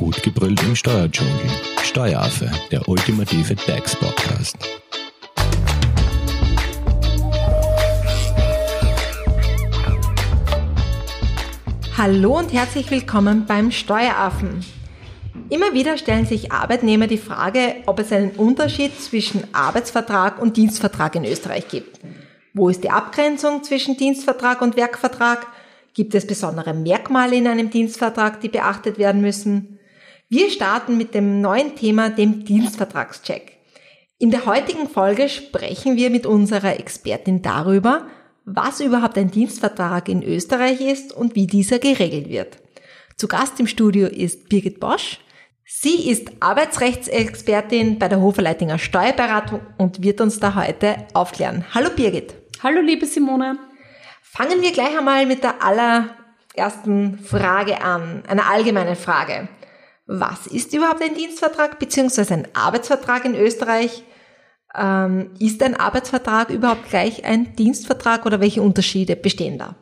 Gut gebrüllt im Steuerdschungel. Steueraffe, der ultimative DAX-Podcast. Hallo und herzlich willkommen beim Steueraffen. Immer wieder stellen sich Arbeitnehmer die Frage, ob es einen Unterschied zwischen Arbeitsvertrag und Dienstvertrag in Österreich gibt. Wo ist die Abgrenzung zwischen Dienstvertrag und Werkvertrag? Gibt es besondere Merkmale in einem Dienstvertrag, die beachtet werden müssen? Wir starten mit dem neuen Thema, dem Dienstvertragscheck. In der heutigen Folge sprechen wir mit unserer Expertin darüber, was überhaupt ein Dienstvertrag in Österreich ist und wie dieser geregelt wird. Zu Gast im Studio ist Birgit Bosch. Sie ist Arbeitsrechtsexpertin bei der Hoferleitinger Steuerberatung und wird uns da heute aufklären. Hallo Birgit. Hallo liebe Simone. Fangen wir gleich einmal mit der allerersten Frage an, einer allgemeinen Frage. Was ist überhaupt ein Dienstvertrag bzw. ein Arbeitsvertrag in Österreich? Ähm, ist ein Arbeitsvertrag überhaupt gleich ein Dienstvertrag oder welche Unterschiede bestehen da?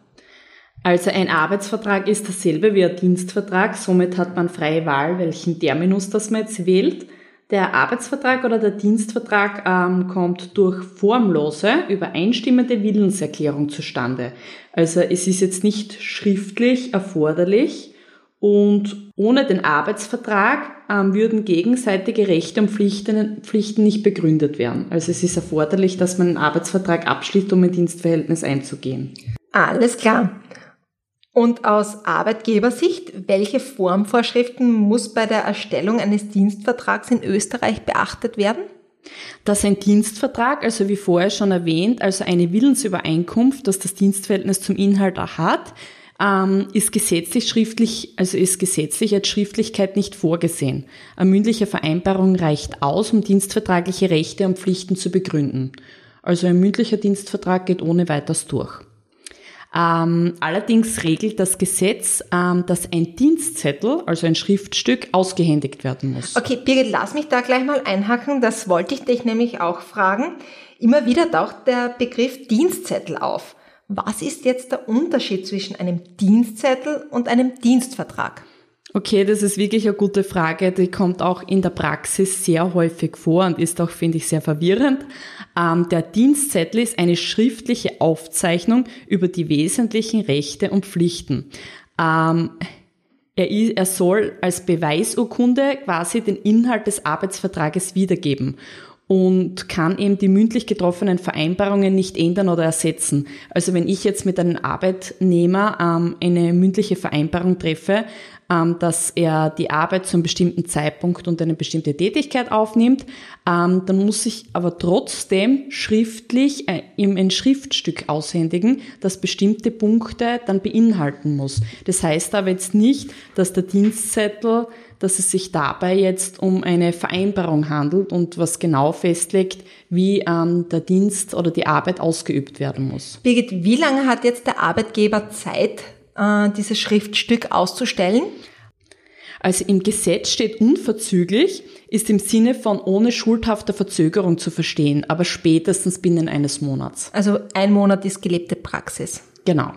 Also ein Arbeitsvertrag ist dasselbe wie ein Dienstvertrag, somit hat man freie Wahl, welchen Terminus das man jetzt wählt. Der Arbeitsvertrag oder der Dienstvertrag ähm, kommt durch formlose, übereinstimmende Willenserklärung zustande. Also es ist jetzt nicht schriftlich erforderlich, und ohne den Arbeitsvertrag ähm, würden gegenseitige Rechte und Pflichten, Pflichten nicht begründet werden. Also es ist erforderlich, dass man einen Arbeitsvertrag abschließt, um ein Dienstverhältnis einzugehen. Alles klar. Und aus Arbeitgebersicht, welche Formvorschriften muss bei der Erstellung eines Dienstvertrags in Österreich beachtet werden? Dass ein Dienstvertrag, also wie vorher schon erwähnt, also eine Willensübereinkunft, dass das Dienstverhältnis zum Inhalt hat, ähm, ist gesetzlich schriftlich, also ist gesetzlich als Schriftlichkeit nicht vorgesehen. Eine mündliche Vereinbarung reicht aus, um dienstvertragliche Rechte und Pflichten zu begründen. Also ein mündlicher Dienstvertrag geht ohne weiteres durch. Ähm, allerdings regelt das Gesetz, ähm, dass ein Dienstzettel, also ein Schriftstück, ausgehändigt werden muss. Okay, Birgit, lass mich da gleich mal einhaken. Das wollte ich dich nämlich auch fragen. Immer wieder taucht der Begriff Dienstzettel auf. Was ist jetzt der Unterschied zwischen einem Dienstzettel und einem Dienstvertrag? Okay, das ist wirklich eine gute Frage. Die kommt auch in der Praxis sehr häufig vor und ist auch, finde ich, sehr verwirrend. Ähm, der Dienstzettel ist eine schriftliche Aufzeichnung über die wesentlichen Rechte und Pflichten. Ähm, er, er soll als Beweisurkunde quasi den Inhalt des Arbeitsvertrages wiedergeben und kann eben die mündlich getroffenen Vereinbarungen nicht ändern oder ersetzen. Also wenn ich jetzt mit einem Arbeitnehmer ähm, eine mündliche Vereinbarung treffe, ähm, dass er die Arbeit zu einem bestimmten Zeitpunkt und eine bestimmte Tätigkeit aufnimmt, ähm, dann muss ich aber trotzdem schriftlich äh, ihm ein Schriftstück aushändigen, das bestimmte Punkte dann beinhalten muss. Das heißt aber jetzt nicht, dass der Dienstzettel dass es sich dabei jetzt um eine Vereinbarung handelt und was genau festlegt, wie ähm, der Dienst oder die Arbeit ausgeübt werden muss. Birgit, wie lange hat jetzt der Arbeitgeber Zeit, äh, dieses Schriftstück auszustellen? Also im Gesetz steht unverzüglich, ist im Sinne von ohne schuldhafter Verzögerung zu verstehen, aber spätestens binnen eines Monats. Also ein Monat ist gelebte Praxis. Genau.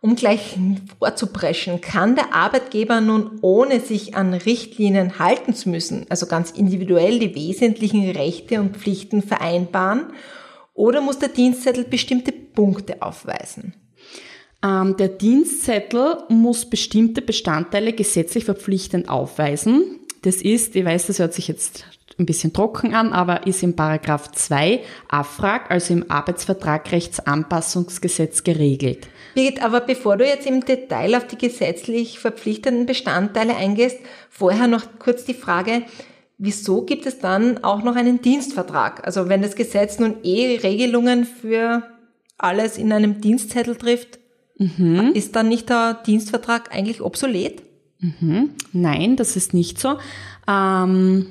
Um gleich vorzupreschen, kann der Arbeitgeber nun ohne sich an Richtlinien halten zu müssen, also ganz individuell die wesentlichen Rechte und Pflichten vereinbaren, oder muss der Dienstzettel bestimmte Punkte aufweisen? Ähm, der Dienstzettel muss bestimmte Bestandteile gesetzlich verpflichtend aufweisen. Das ist, ich weiß, das hört sich jetzt ein bisschen trocken an, aber ist im Paragraph 2 AFRAG, also im Arbeitsvertragrechtsanpassungsgesetz geregelt. Birgit, aber bevor du jetzt im Detail auf die gesetzlich verpflichtenden Bestandteile eingehst, vorher noch kurz die Frage, wieso gibt es dann auch noch einen Dienstvertrag? Also wenn das Gesetz nun eh Regelungen für alles in einem Dienstzettel trifft, mhm. ist dann nicht der Dienstvertrag eigentlich obsolet? Mhm. Nein, das ist nicht so. Ähm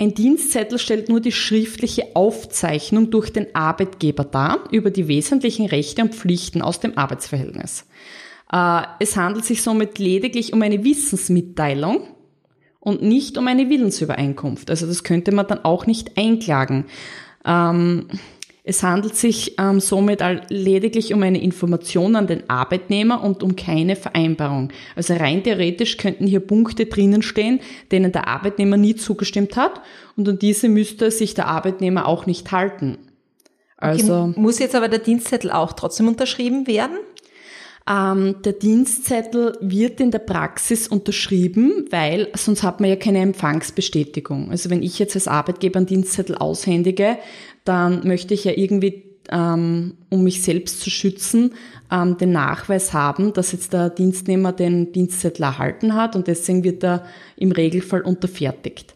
ein Dienstzettel stellt nur die schriftliche Aufzeichnung durch den Arbeitgeber dar über die wesentlichen Rechte und Pflichten aus dem Arbeitsverhältnis. Äh, es handelt sich somit lediglich um eine Wissensmitteilung und nicht um eine Willensübereinkunft. Also das könnte man dann auch nicht einklagen. Ähm, Es handelt sich ähm, somit lediglich um eine Information an den Arbeitnehmer und um keine Vereinbarung. Also rein theoretisch könnten hier Punkte drinnen stehen, denen der Arbeitnehmer nie zugestimmt hat und an diese müsste sich der Arbeitnehmer auch nicht halten. Also okay, muss jetzt aber der Dienstzettel auch trotzdem unterschrieben werden? Ähm, der Dienstzettel wird in der Praxis unterschrieben, weil sonst hat man ja keine Empfangsbestätigung. Also wenn ich jetzt als Arbeitgeber einen Dienstzettel aushändige, dann möchte ich ja irgendwie, ähm, um mich selbst zu schützen, ähm, den Nachweis haben, dass jetzt der Dienstnehmer den Dienstzettel erhalten hat und deswegen wird er im Regelfall unterfertigt.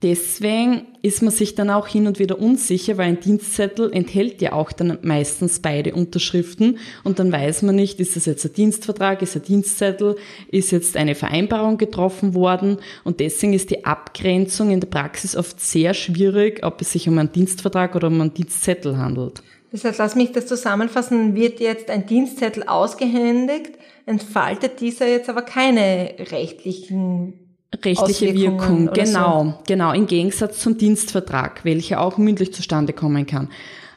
Deswegen ist man sich dann auch hin und wieder unsicher, weil ein Dienstzettel enthält ja auch dann meistens beide Unterschriften. Und dann weiß man nicht, ist das jetzt ein Dienstvertrag, ist ein Dienstzettel, ist jetzt eine Vereinbarung getroffen worden. Und deswegen ist die Abgrenzung in der Praxis oft sehr schwierig, ob es sich um einen Dienstvertrag oder um einen Dienstzettel handelt. Das heißt, lass mich das zusammenfassen, wird jetzt ein Dienstzettel ausgehändigt, entfaltet dieser jetzt aber keine rechtlichen rechtliche Wirkung, genau, so. genau, im Gegensatz zum Dienstvertrag, welcher auch mündlich zustande kommen kann.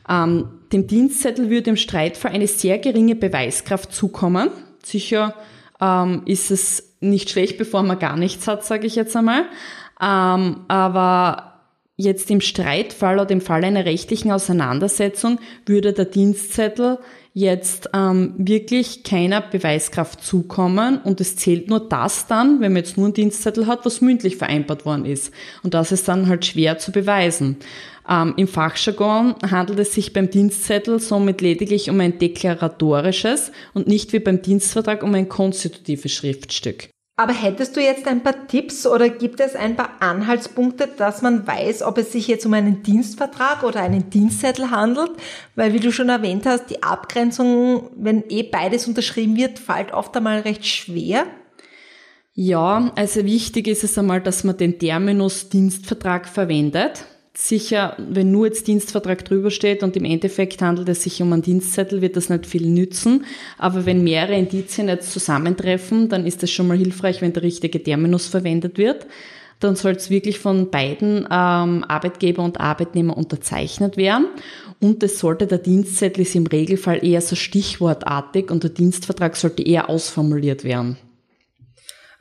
Ähm, dem Dienstzettel würde im Streitfall eine sehr geringe Beweiskraft zukommen. Sicher ähm, ist es nicht schlecht, bevor man gar nichts hat, sage ich jetzt einmal. Ähm, aber jetzt im Streitfall oder im Fall einer rechtlichen Auseinandersetzung würde der Dienstzettel jetzt ähm, wirklich keiner Beweiskraft zukommen und es zählt nur das dann, wenn man jetzt nur einen Dienstzettel hat, was mündlich vereinbart worden ist. Und das ist dann halt schwer zu beweisen. Ähm, Im Fachjargon handelt es sich beim Dienstzettel somit lediglich um ein deklaratorisches und nicht wie beim Dienstvertrag um ein konstitutives Schriftstück. Aber hättest du jetzt ein paar Tipps oder gibt es ein paar Anhaltspunkte, dass man weiß, ob es sich jetzt um einen Dienstvertrag oder einen Dienstzettel handelt? Weil, wie du schon erwähnt hast, die Abgrenzung, wenn eh beides unterschrieben wird, fällt oft einmal recht schwer. Ja, also wichtig ist es einmal, dass man den Terminus Dienstvertrag verwendet sicher, wenn nur jetzt Dienstvertrag drüber steht und im Endeffekt handelt es sich um einen Dienstzettel, wird das nicht viel nützen. Aber wenn mehrere Indizien jetzt zusammentreffen, dann ist es schon mal hilfreich, wenn der richtige Terminus verwendet wird. Dann soll es wirklich von beiden ähm, Arbeitgeber und Arbeitnehmer unterzeichnet werden. Und es sollte der Dienstzettel ist im Regelfall eher so stichwortartig und der Dienstvertrag sollte eher ausformuliert werden.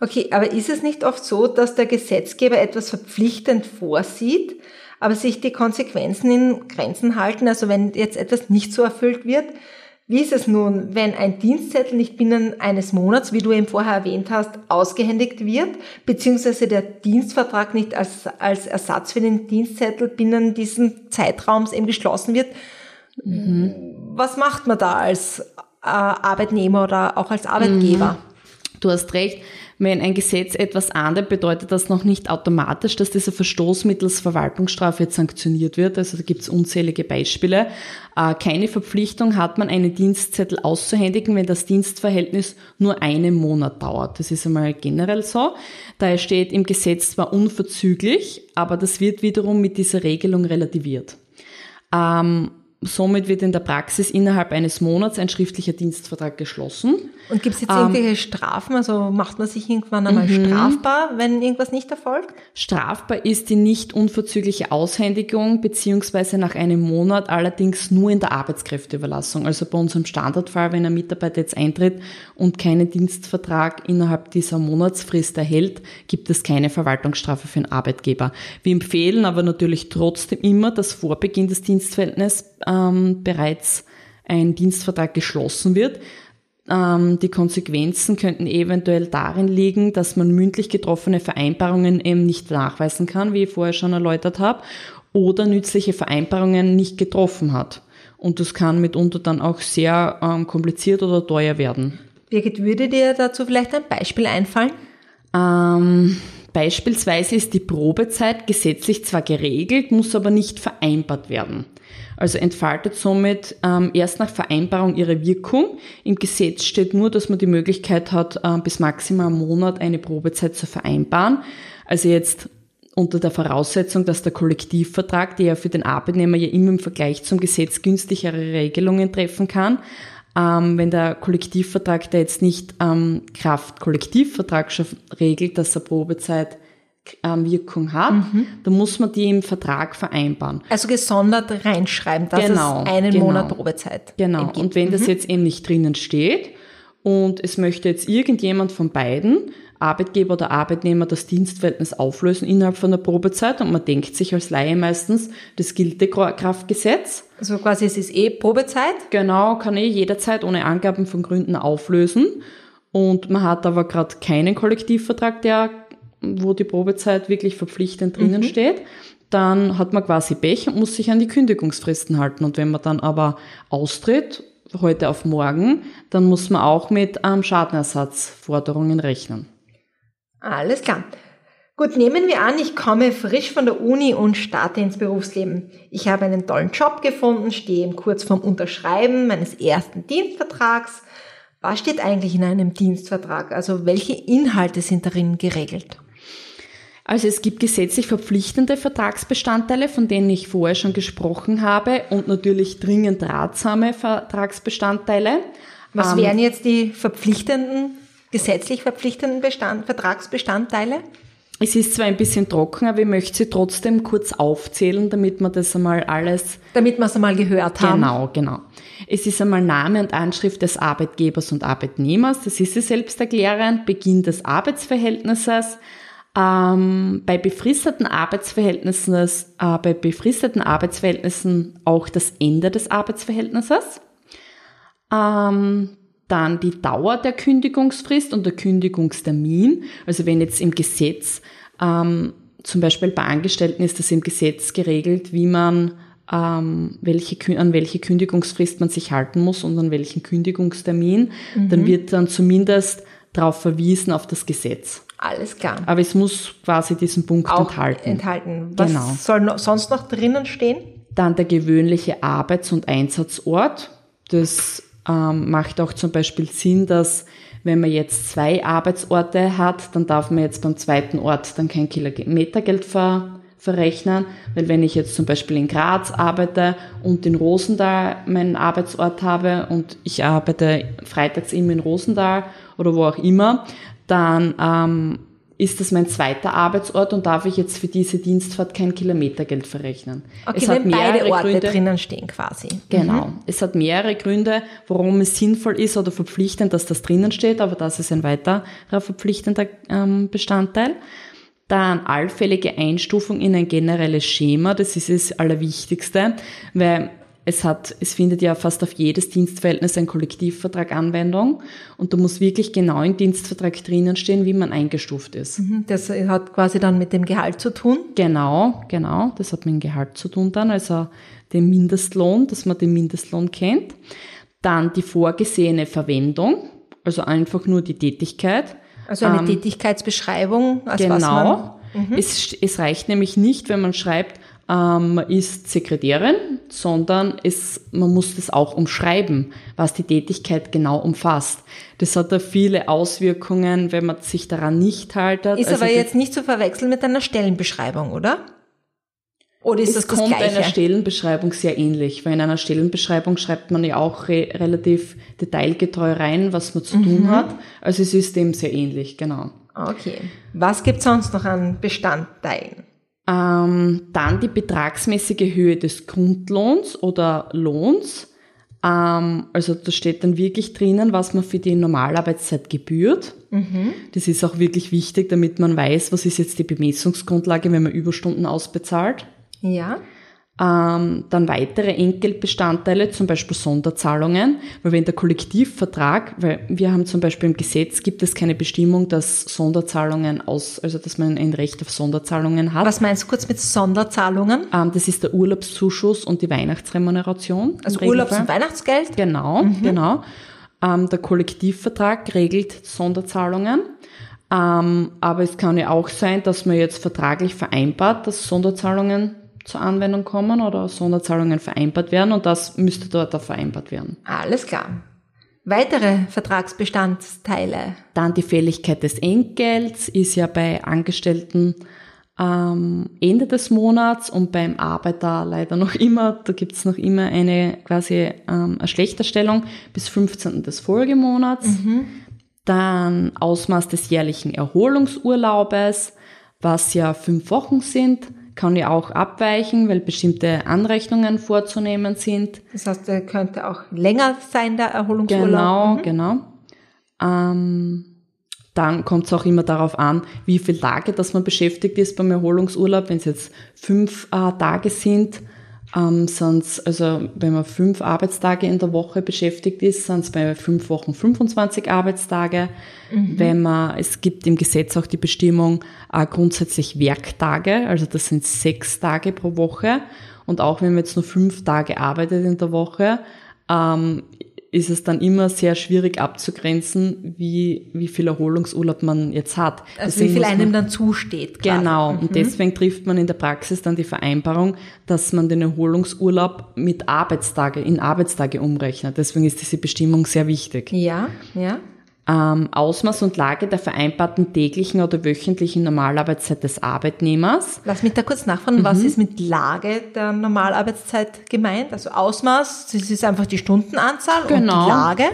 Okay, aber ist es nicht oft so, dass der Gesetzgeber etwas verpflichtend vorsieht, aber sich die Konsequenzen in Grenzen halten. Also wenn jetzt etwas nicht so erfüllt wird, wie ist es nun, wenn ein Dienstzettel nicht binnen eines Monats, wie du eben vorher erwähnt hast, ausgehändigt wird, beziehungsweise der Dienstvertrag nicht als, als Ersatz für den Dienstzettel binnen diesen Zeitraums eben geschlossen wird? Mhm. Was macht man da als äh, Arbeitnehmer oder auch als Arbeitgeber? Mhm. Du hast recht. Wenn ein Gesetz etwas ahndet, bedeutet das noch nicht automatisch, dass dieser Verstoß mittels Verwaltungsstrafe jetzt sanktioniert wird. Also da gibt es unzählige Beispiele. Äh, keine Verpflichtung hat man, einen Dienstzettel auszuhändigen, wenn das Dienstverhältnis nur einen Monat dauert. Das ist einmal generell so. Daher steht im Gesetz zwar unverzüglich, aber das wird wiederum mit dieser Regelung relativiert. Ähm, Somit wird in der Praxis innerhalb eines Monats ein schriftlicher Dienstvertrag geschlossen. Und gibt es jetzt irgendwelche ähm, Strafen? Also macht man sich irgendwann einmal mhm. strafbar, wenn irgendwas nicht erfolgt? Strafbar ist die nicht unverzügliche Aushändigung beziehungsweise nach einem Monat allerdings nur in der Arbeitskräfteüberlassung. Also bei unserem Standardfall, wenn ein Mitarbeiter jetzt eintritt und keinen Dienstvertrag innerhalb dieser Monatsfrist erhält, gibt es keine Verwaltungsstrafe für den Arbeitgeber. Wir empfehlen aber natürlich trotzdem immer, dass vor Beginn des Dienstverhältnisses ähm, bereits ein Dienstvertrag geschlossen wird. Ähm, die Konsequenzen könnten eventuell darin liegen, dass man mündlich getroffene Vereinbarungen eben nicht nachweisen kann, wie ich vorher schon erläutert habe, oder nützliche Vereinbarungen nicht getroffen hat. Und das kann mitunter dann auch sehr ähm, kompliziert oder teuer werden. Birgit, würde dir dazu vielleicht ein Beispiel einfallen? Ähm, beispielsweise ist die Probezeit gesetzlich zwar geregelt, muss aber nicht vereinbart werden also entfaltet somit ähm, erst nach Vereinbarung ihre Wirkung. Im Gesetz steht nur, dass man die Möglichkeit hat, äh, bis maximal einen Monat eine Probezeit zu vereinbaren. Also jetzt unter der Voraussetzung, dass der Kollektivvertrag, der ja für den Arbeitnehmer ja immer im Vergleich zum Gesetz günstigere Regelungen treffen kann, ähm, wenn der Kollektivvertrag, der jetzt nicht ähm, Kraft Kollektivvertrag schon regelt, dass er Probezeit ähm, Wirkung hat, dann muss man die im Vertrag vereinbaren. Also gesondert reinschreiben, dass Genau, es einen genau. Monat Probezeit Genau. gibt. Und wenn das jetzt eben nicht drinnen steht und es möchte jetzt irgendjemand von beiden, Arbeitgeber oder Arbeitnehmer, das Dienstverhältnis auflösen innerhalb von der Probezeit und man denkt sich als Laie meistens, das Giltekraftgesetz, Also quasi es ist eh Probezeit. Genau, kann eh jederzeit ohne Angaben von Gründen auflösen. Und man hat aber gerade keinen Kollektivvertrag, der, wo die Probezeit wirklich verpflichtend drinnen steht. Dann hat man quasi Pech und muss sich an die Kündigungsfristen halten. Und wenn man dann aber austritt, heute auf morgen, dann muss man auch mit ähm, Schadenersatzforderungen rechnen. Alles klar. Gut, nehmen wir an, ich komme frisch von der Uni und starte ins Berufsleben. Ich habe einen tollen Job gefunden, stehe kurz vorm Unterschreiben meines ersten Dienstvertrags. Was steht eigentlich in einem Dienstvertrag? Also welche Inhalte sind darin geregelt? Also es gibt gesetzlich verpflichtende Vertragsbestandteile, von denen ich vorher schon gesprochen habe, und natürlich dringend ratsame Vertragsbestandteile. Was Ähm, wären jetzt die verpflichtenden, gesetzlich verpflichtenden Bestand, Vertragsbestandteile? Es ist zwar ein bisschen trocken, aber ich möchte sie trotzdem kurz aufzählen, damit wir das einmal alles Damit wir es einmal gehört haben. Genau, genau. Es ist einmal Name und Anschrift des Arbeitgebers und Arbeitnehmers, das ist sie selbst erklärend, Beginn des Arbeitsverhältnisses, ähm, bei befristeten Arbeitsverhältnissen, äh, bei befristeten Arbeitsverhältnissen auch das Ende des Arbeitsverhältnisses. Ähm, dann die Dauer der Kündigungsfrist und der Kündigungstermin. Also wenn jetzt im Gesetz, ähm, zum Beispiel bei Angestellten ist das im Gesetz geregelt, wie man ähm, welche, an welche Kündigungsfrist man sich halten muss und an welchen Kündigungstermin, dann wird dann zumindest darauf verwiesen auf das Gesetz. Alles klar. Aber es muss quasi diesen Punkt Auch enthalten. enthalten. Was Genau. soll noch, sonst noch drinnen stehen? Dann der gewöhnliche Arbeits- und Einsatzort. Das ähm, macht auch zum Beispiel Sinn, dass wenn man jetzt zwei Arbeitsorte hat, dann darf man jetzt beim zweiten Ort dann kein Kilometergeld ver, verrechnen, weil wenn ich jetzt zum Beispiel in Graz arbeite und in Rosendaal meinen Arbeitsort habe und ich arbeite freitags immer in Rosendaal oder wo auch immer, dann ähm, ist das mein zweiter Arbeitsort und darf ich jetzt für diese Dienstfahrt kein Kilometergeld verrechnen. Okay, wenn beide Orte drinnen stehen quasi. Genau. Es hat mehrere Gründe, warum es sinnvoll ist oder verpflichtend, dass das drinnen steht, aber das ist ein weiterer verpflichtender ähm, Bestandteil. Dann allfällige Einstufung in ein generelles Schema, das ist das Allerwichtigste, weil es hat, es findet ja fast auf jedes Dienstverhältnis ein Kollektivvertrag Anwendung und da muss wirklich genau im Dienstvertrag drinnen stehen, wie man eingestuft ist. Mhm, Das hat quasi dann mit dem Gehalt zu tun. Genau, genau. Das hat mit dem Gehalt zu tun dann, also den Mindestlohn, dass man den Mindestlohn kennt. Dann die vorgesehene Verwendung, also einfach nur die Tätigkeit. Also eine Ähm, Tätigkeitsbeschreibung, als was man Genau. Es, es reicht nämlich nicht, wenn man schreibt, ähm, ist Sekretärin, sondern es, man muss das auch umschreiben, was die Tätigkeit genau umfasst. Das hat da viele Auswirkungen, wenn man sich daran nicht haltet. Ist Also aber jetzt nicht zu verwechseln mit einer Stellenbeschreibung, oder? Oder ist es das das kommt einer Gleiche? Stellenbeschreibung sehr ähnlich, weil in einer Stellenbeschreibung schreibt man ja auch re relativ detailgetreu rein, was man zu Mhm. tun hat. Also es ist dem sehr ähnlich, genau. Okay. Was gibt's sonst noch an Bestandteilen? Ähm, dann die betragsmäßige Höhe des Grundlohns oder Lohns. Ähm, also da steht dann wirklich drinnen, was man für die Normalarbeitszeit gebührt. Das ist auch wirklich wichtig, damit man weiß, was ist jetzt die Bemessungsgrundlage, wenn man Überstunden ausbezahlt. Ja. Ähm, dann weitere Entgeltbestandteile, zum Beispiel Sonderzahlungen, weil wenn der Kollektivvertrag, weil wir haben zum Beispiel im Gesetz gibt es keine Bestimmung, dass Sonderzahlungen aus, also dass man ein Recht auf Sonderzahlungen hat. Was meinst du kurz mit Sonderzahlungen? Ähm, das ist der Urlaubszuschuss und die Weihnachtsremuneration. Also Urlaubs- und Weihnachtsgeld? Genau, genau. Ähm, der Kollektivvertrag regelt Sonderzahlungen. Ähm, aber es kann ja auch sein, dass man jetzt vertraglich vereinbart, dass Sonderzahlungen zur Anwendung kommen oder Sonderzahlungen vereinbart werden und das müsste dort auch vereinbart werden. Alles klar. Weitere Vertragsbestandteile. Dann die Fälligkeit des Entgelts ist ja bei Angestellten ähm, Ende des Monats und beim Arbeiter leider noch immer, da gibt's noch immer eine quasi ähm, eine Schlechterstellung bis 15. des Folgemonats. Dann Ausmaß des jährlichen Erholungsurlaubes, was ja fünf Wochen sind, kann ja auch abweichen, weil bestimmte Anrechnungen vorzunehmen sind. Das heißt, er könnte auch länger sein, der Erholungsurlaub. Genau, Mhm. genau. Ähm, dann kommt es auch immer darauf an, wie viele Tage, dass man beschäftigt ist beim Erholungsurlaub. Wenn es jetzt fünf äh, Tage sind, ähm, sind's, also wenn man fünf Arbeitstage in der Woche beschäftigt ist, sind es bei fünf Wochen 25 Arbeitstage. Wenn man, es gibt im Gesetz auch die Bestimmung äh, grundsätzlich Werktage, also das sind sechs Tage pro Woche. Und auch wenn man jetzt nur fünf Tage arbeitet in der Woche, ähm, ist es dann immer sehr schwierig abzugrenzen, wie, wie viel Erholungsurlaub man jetzt hat. Also wie Deswegen viel muss man- einem dann zusteht. quasi. Genau, und deswegen trifft man in der Praxis dann die Vereinbarung, dass man den Erholungsurlaub mit Arbeitstage, in Arbeitstage umrechnet. Deswegen ist diese Bestimmung sehr wichtig. Ja, ja. Ähm, Ausmaß und Lage der vereinbarten täglichen oder wöchentlichen Normalarbeitszeit des Arbeitnehmers. Lass mich da kurz nachfragen, Mhm. was ist mit Lage der Normalarbeitszeit gemeint? Also Ausmaß, das ist einfach die Stundenanzahl Genau. und Lage.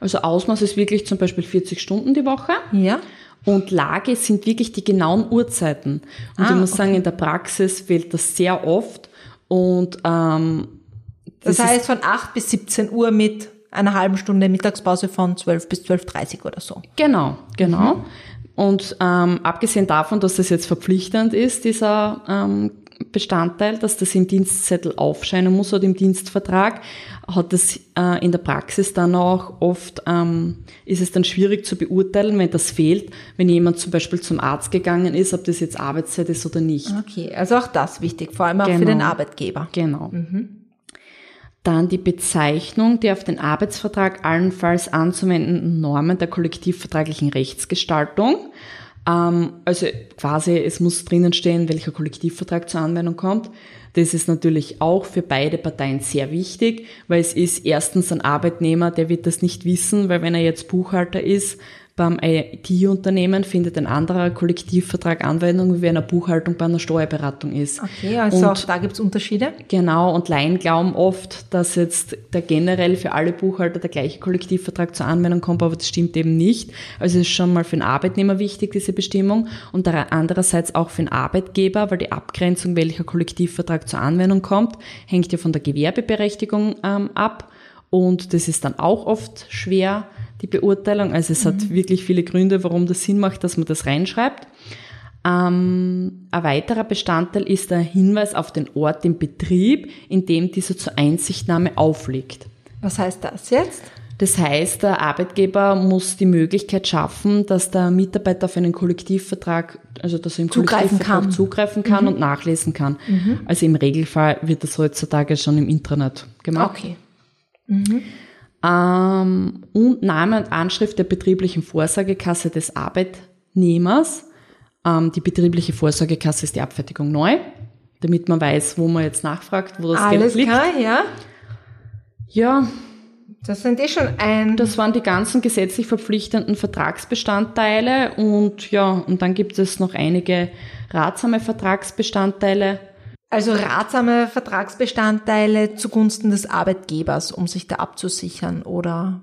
Also Ausmaß ist wirklich zum Beispiel 40 Stunden die Woche. Ja. Und Lage sind wirklich die genauen Uhrzeiten. Und Ah, ich muss okay. sagen, in der Praxis fehlt das sehr oft. Und ähm, Das, ist- heißt von 8 bis 17 Uhr mit einer halben Stunde Mittagspause von 12 bis 12.30 oder so. Genau, genau. Und ähm, abgesehen davon, dass das jetzt verpflichtend ist, dieser ähm, Bestandteil, dass das im Dienstzettel aufscheinen muss oder im Dienstvertrag, hat es äh, in der Praxis dann auch oft, ähm, ist es dann schwierig zu beurteilen, wenn das fehlt, wenn jemand zum Beispiel zum Arzt gegangen ist, ob das jetzt Arbeitszeit ist oder nicht. Okay, also auch das wichtig, vor allem auch für Genau. den Arbeitgeber. Genau. Dann die Bezeichnung der auf den Arbeitsvertrag allenfalls anzuwendenden Normen der kollektivvertraglichen Rechtsgestaltung. Ähm, also quasi, es muss drinnen stehen, welcher Kollektivvertrag zur Anwendung kommt. Das ist natürlich auch für beide Parteien sehr wichtig, weil es ist erstens ein Arbeitnehmer, der wird das nicht wissen, weil wenn er jetzt Buchhalter ist, beim IT-Unternehmen findet ein anderer Kollektivvertrag Anwendung, wie wenn eine Buchhaltung bei einer Steuerberatung ist. Okay, also Und- auch da gibt's Unterschiede. Genau, und Laien glauben oft, dass jetzt der generell für alle Buchhalter der gleiche Kollektivvertrag zur Anwendung kommt, aber das stimmt eben nicht. Also es ist schon mal für den Arbeitnehmer wichtig, diese Bestimmung, und andererseits auch für den Arbeitgeber, weil die Abgrenzung, welcher Kollektivvertrag zur Anwendung kommt, hängt ja von der Gewerbeberechtigung ähm, ab. Und das ist dann auch oft schwer, die Beurteilung. Also es hat wirklich viele Gründe, warum das Sinn macht, dass man das reinschreibt. Ähm, ein weiterer Bestandteil ist der Hinweis auf den Ort im Betrieb, in dem dieser zur Einsichtnahme aufliegt. Was heißt das jetzt? Das heißt, der Arbeitgeber muss die Möglichkeit schaffen, dass der Mitarbeiter auf einen Kollektivvertrag, also dass er im Zugreifen Kollektivvertrag kann. zugreifen kann und nachlesen kann. Also im Regelfall wird das heutzutage schon im Intranet gemacht. Okay. Ähm, und Name und Anschrift der betrieblichen Vorsorgekasse des Arbeitnehmers. Ähm, die betriebliche Vorsorgekasse ist die Abfertigung neu, damit man weiß, wo man jetzt nachfragt, wo das Alles Geld liegt. klar, ja. Ja, Das sind eh schon ein... das waren die ganzen gesetzlich verpflichtenden Vertragsbestandteile und ja, und dann gibt es noch einige ratsame Vertragsbestandteile. Also ratsame Vertragsbestandteile zugunsten des Arbeitgebers, um sich da abzusichern, oder?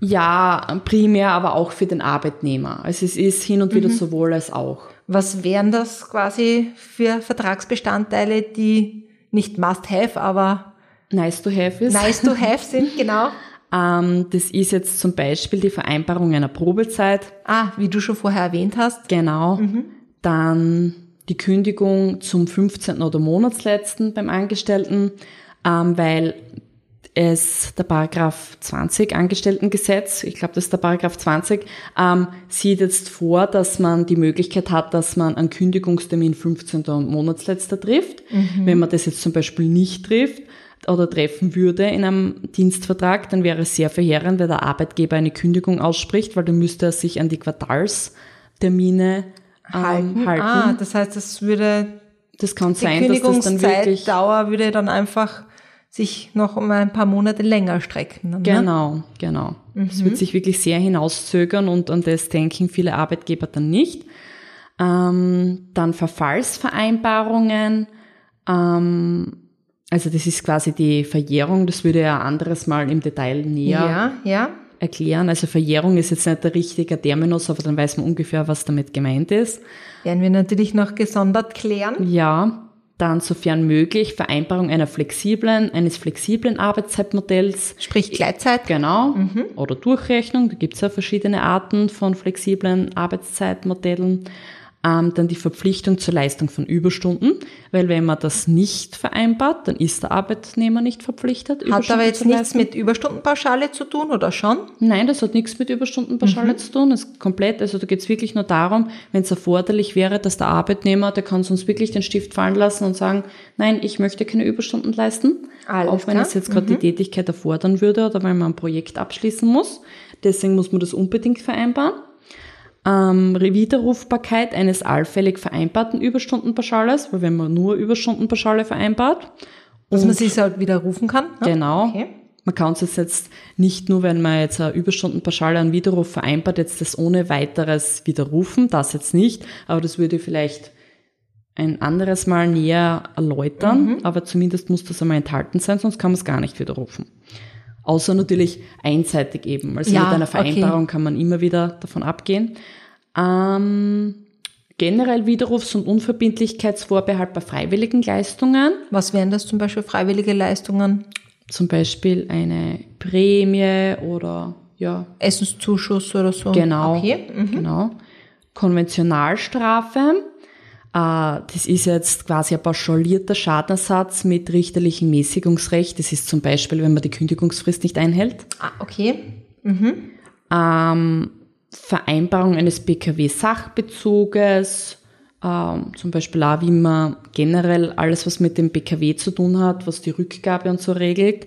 Ja, primär aber auch für den Arbeitnehmer. Also es ist hin und wieder sowohl als auch. Was wären das quasi für Vertragsbestandteile, die nicht must have, aber Nice to have ist. nice to have sind, genau? Ähm, das ist jetzt zum Beispiel die Vereinbarung einer Probezeit. Ah, wie du schon vorher erwähnt hast. Genau. Dann die Kündigung zum 15. oder Monatsletzten beim Angestellten, ähm, weil es der Paragraph 20 Angestelltengesetz, ich glaube, das ist der Paragraph 20, ähm, sieht jetzt vor, dass man die Möglichkeit hat, dass man einen Kündigungstermin 15. und Monatsletzter trifft. Wenn man das jetzt zum Beispiel nicht trifft oder treffen würde in einem Dienstvertrag, dann wäre es sehr verheerend, wenn der Arbeitgeber eine Kündigung ausspricht, weil dann müsste er sich an die Quartalstermine ähm, Halten. halten. Ah, das heißt, es würde, das kann die sein, dass das dann wirklich Kündigungszeitdauer würde dann einfach sich noch um ein paar Monate länger strecken. Ne? Genau, genau. Es wird sich wirklich sehr hinauszögern und an das denken viele Arbeitgeber dann nicht. Ähm, dann Verfallsvereinbarungen. Ähm, also das ist quasi die Verjährung. Das würde ja anderes Mal im Detail näher Ja, ja. Erklären. Also Verjährung ist jetzt nicht der richtige Terminus, aber dann weiß man ungefähr, was damit gemeint ist. Werden wir natürlich noch gesondert klären. Ja, dann sofern möglich Vereinbarung einer flexiblen, eines flexiblen Arbeitszeitmodells. Sprich Gleitzeit. Genau. Oder Durchrechnung. Da gibt es ja verschiedene Arten von flexiblen Arbeitszeitmodellen. Ähm, dann die Verpflichtung zur Leistung von Überstunden, weil wenn man das nicht vereinbart, dann ist der Arbeitnehmer nicht verpflichtet. Hat aber jetzt zu nichts mit Überstundenpauschale zu tun, oder schon? Nein, das hat nichts mit Überstundenpauschale Mhm. zu tun. Das ist komplett, also da geht es wirklich nur darum, wenn es erforderlich wäre, dass der Arbeitnehmer, der kann sonst wirklich den Stift fallen lassen und sagen, nein, ich möchte keine Überstunden leisten. Alles auch wenn klar. Mhm. es jetzt gerade die Tätigkeit erfordern würde oder weil man ein Projekt abschließen muss. Deswegen muss man das unbedingt vereinbaren. Ähm, Widerrufbarkeit eines allfällig vereinbarten Überstundenpauschales, weil wenn man nur Überstundenpauschale vereinbart, Dass man sich halt wieder rufen kann. ne? Genau. Okay. Man kann es jetzt, jetzt nicht nur, wenn man jetzt eine Überstundenpauschale an Widerruf vereinbart, jetzt das ohne weiteres widerrufen, das jetzt nicht, aber das würde ich vielleicht ein anderes Mal näher erläutern, aber zumindest muss das einmal enthalten sein, sonst kann man es gar nicht widerrufen. Außer natürlich einseitig eben. Also Ja, mit einer okay. Vereinbarung kann man immer wieder davon abgehen. Ähm, generell Widerrufs- und Unverbindlichkeitsvorbehalt bei freiwilligen Leistungen. Was wären das zum Beispiel freiwillige Leistungen? zum Beispiel eine Prämie oder ja, Essenszuschuss oder so? genau, Okay. Mhm. genau. Konventionalstrafe, das ist jetzt quasi ein pauschalierter Schadenersatz mit richterlichem Mäßigungsrecht. Das ist zum Beispiel, wenn man die Kündigungsfrist nicht einhält. Ah, okay. Ähm, Vereinbarung eines BKW-Sachbezuges, ähm, zum Beispiel auch, wie man generell alles, was mit dem BKW zu tun hat, was die Rückgabe und so regelt.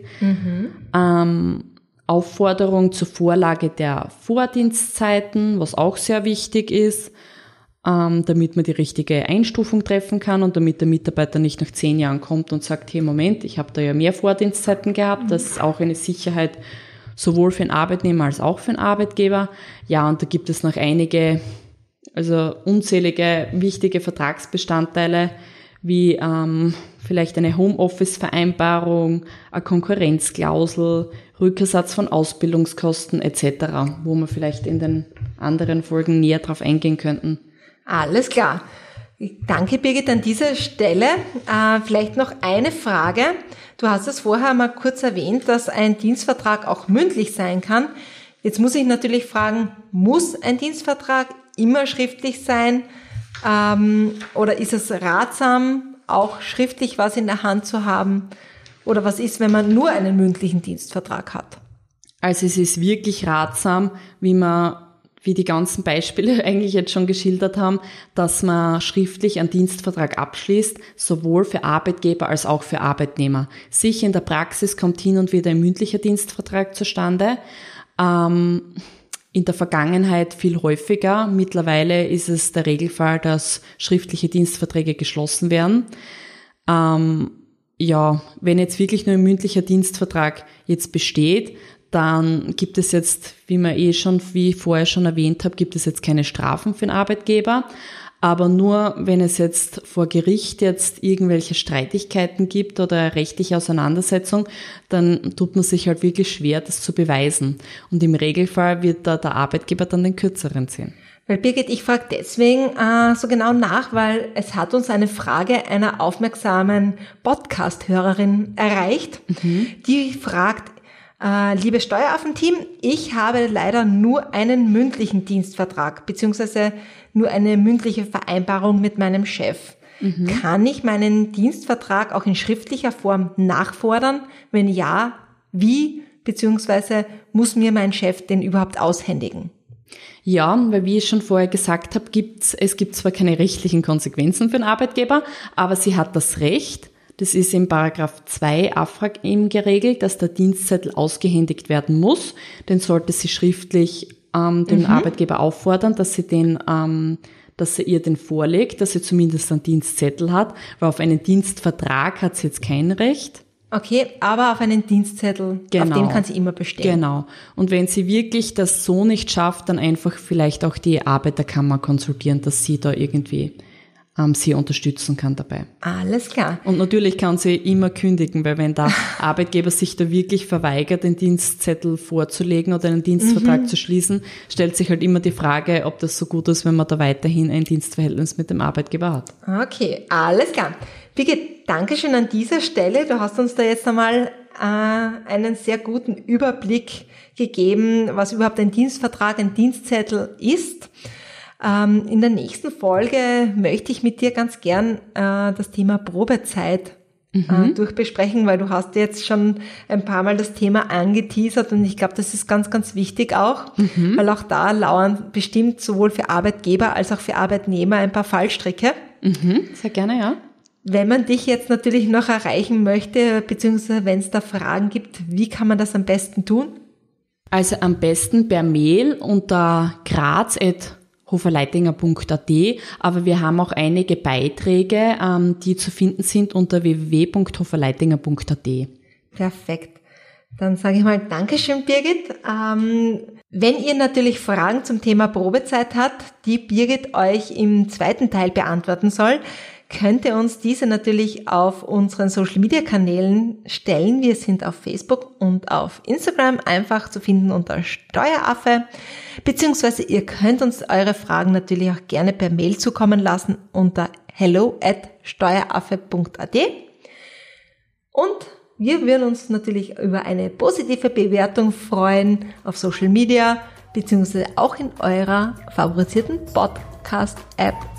Ähm, Aufforderung zur Vorlage der Vordienstzeiten, was auch sehr wichtig ist, ähm, damit man die richtige Einstufung treffen kann und damit der Mitarbeiter nicht nach zehn Jahren kommt und sagt, hey Moment, ich habe da ja mehr Vordienstzeiten gehabt, das ist auch eine Sicherheit sowohl für den Arbeitnehmer als auch für den Arbeitgeber. Ja, und da gibt es noch einige, also unzählige wichtige Vertragsbestandteile, wie ähm, vielleicht eine Homeoffice-Vereinbarung, eine Konkurrenzklausel, Rückersatz von Ausbildungskosten etc., wo wir vielleicht in den anderen Folgen näher drauf eingehen könnten. Alles klar. Danke, Birgit, an dieser Stelle. Äh, vielleicht noch eine Frage. Du hast es vorher mal kurz erwähnt, dass ein Dienstvertrag auch mündlich sein kann. Jetzt muss ich natürlich fragen, muss ein Dienstvertrag immer schriftlich sein? Ähm, oder ist es ratsam, auch schriftlich was in der Hand zu haben? Oder was ist, wenn man nur einen mündlichen Dienstvertrag hat? Also es ist wirklich ratsam, wie man, wie die ganzen Beispiele eigentlich jetzt schon geschildert haben, dass man schriftlich einen Dienstvertrag abschließt, sowohl für Arbeitgeber als auch für Arbeitnehmer. Sicher in der Praxis kommt hin und wieder ein mündlicher Dienstvertrag zustande. Ähm, in der Vergangenheit viel häufiger. Mittlerweile ist es der Regelfall, dass schriftliche Dienstverträge geschlossen werden. Ähm, ja, wenn jetzt wirklich nur ein mündlicher Dienstvertrag jetzt besteht, dann gibt es jetzt, wie man eh schon, wie ich vorher schon erwähnt habe, gibt es jetzt keine Strafen für den Arbeitgeber. Aber nur wenn es jetzt vor Gericht jetzt irgendwelche Streitigkeiten gibt oder rechtliche Auseinandersetzung, dann tut man sich halt wirklich schwer, das zu beweisen. Und im Regelfall wird da der Arbeitgeber dann den kürzeren ziehen. Weil Birgit, ich frage deswegen äh, so genau nach, weil es hat uns eine Frage einer aufmerksamen Podcast-Hörerin erreicht, die fragt, äh, liebe Steueraffenteam, ich habe leider nur einen mündlichen Dienstvertrag beziehungsweise nur eine mündliche Vereinbarung mit meinem Chef. Kann ich meinen Dienstvertrag auch in schriftlicher Form nachfordern? Wenn ja, wie beziehungsweise muss mir mein Chef den überhaupt aushändigen? Ja, weil wie ich schon vorher gesagt habe, gibt's, es gibt zwar keine rechtlichen Konsequenzen für den Arbeitgeber, aber sie hat das Recht, das ist in Paragraph 2 AFRAG eben geregelt, dass der Dienstzettel ausgehändigt werden muss. Den sollte sie schriftlich ähm, den Arbeitgeber auffordern, dass sie den, ähm, dass sie ihr den vorlegt, dass sie zumindest einen Dienstzettel hat, weil auf einen Dienstvertrag hat sie jetzt kein Recht. Okay, aber auf einen Dienstzettel, auf Genau. den kann sie immer bestehen. Genau. Und wenn sie wirklich das so nicht schafft, dann einfach vielleicht auch die Arbeiterkammer konsultieren, dass sie da irgendwie ähm, sie unterstützen kann dabei. Alles klar. Und natürlich kann sie immer kündigen, weil wenn der Arbeitgeber sich da wirklich verweigert, den Dienstzettel vorzulegen oder einen Dienstvertrag mhm. zu schließen, stellt sich halt immer die Frage, ob das so gut ist, wenn man da weiterhin ein Dienstverhältnis mit dem Arbeitgeber hat. Okay, alles klar. Birgit, Dankeschön an dieser Stelle. Du hast uns da jetzt einmal äh, einen sehr guten Überblick gegeben, was überhaupt ein Dienstvertrag, ein Dienstzettel ist. Ähm, in der nächsten Folge möchte ich mit dir ganz gern äh, das Thema Probezeit äh, mhm. durchbesprechen, weil du hast jetzt schon ein paar Mal das Thema angeteasert und ich glaube, das ist ganz, ganz wichtig auch, mhm. weil auch da lauern bestimmt sowohl für Arbeitgeber als auch für Arbeitnehmer ein paar Fallstricke. Mhm. Sehr gerne, ja. Wenn man dich jetzt natürlich noch erreichen möchte, beziehungsweise wenn es da Fragen gibt, wie kann man das am besten tun? Also am besten per Mail unter graz@ hoferleitinger.at, aber wir haben auch einige Beiträge, ähm, die zu finden sind unter www.hoferleitinger.at. Perfekt. Dann sage ich mal Dankeschön, Birgit. Ähm, wenn ihr natürlich Fragen zum Thema Probezeit habt, die Birgit euch im zweiten Teil beantworten soll, könnt ihr uns diese natürlich auf unseren Social Media Kanälen stellen. Wir sind auf Facebook und auf Instagram einfach zu finden unter Steueraffe. Beziehungsweise ihr könnt uns eure Fragen natürlich auch gerne per Mail zukommen lassen unter hello at steueraffe.at. Und wir würden uns natürlich über eine positive Bewertung freuen auf Social Media beziehungsweise auch in eurer favorisierten Podcast-App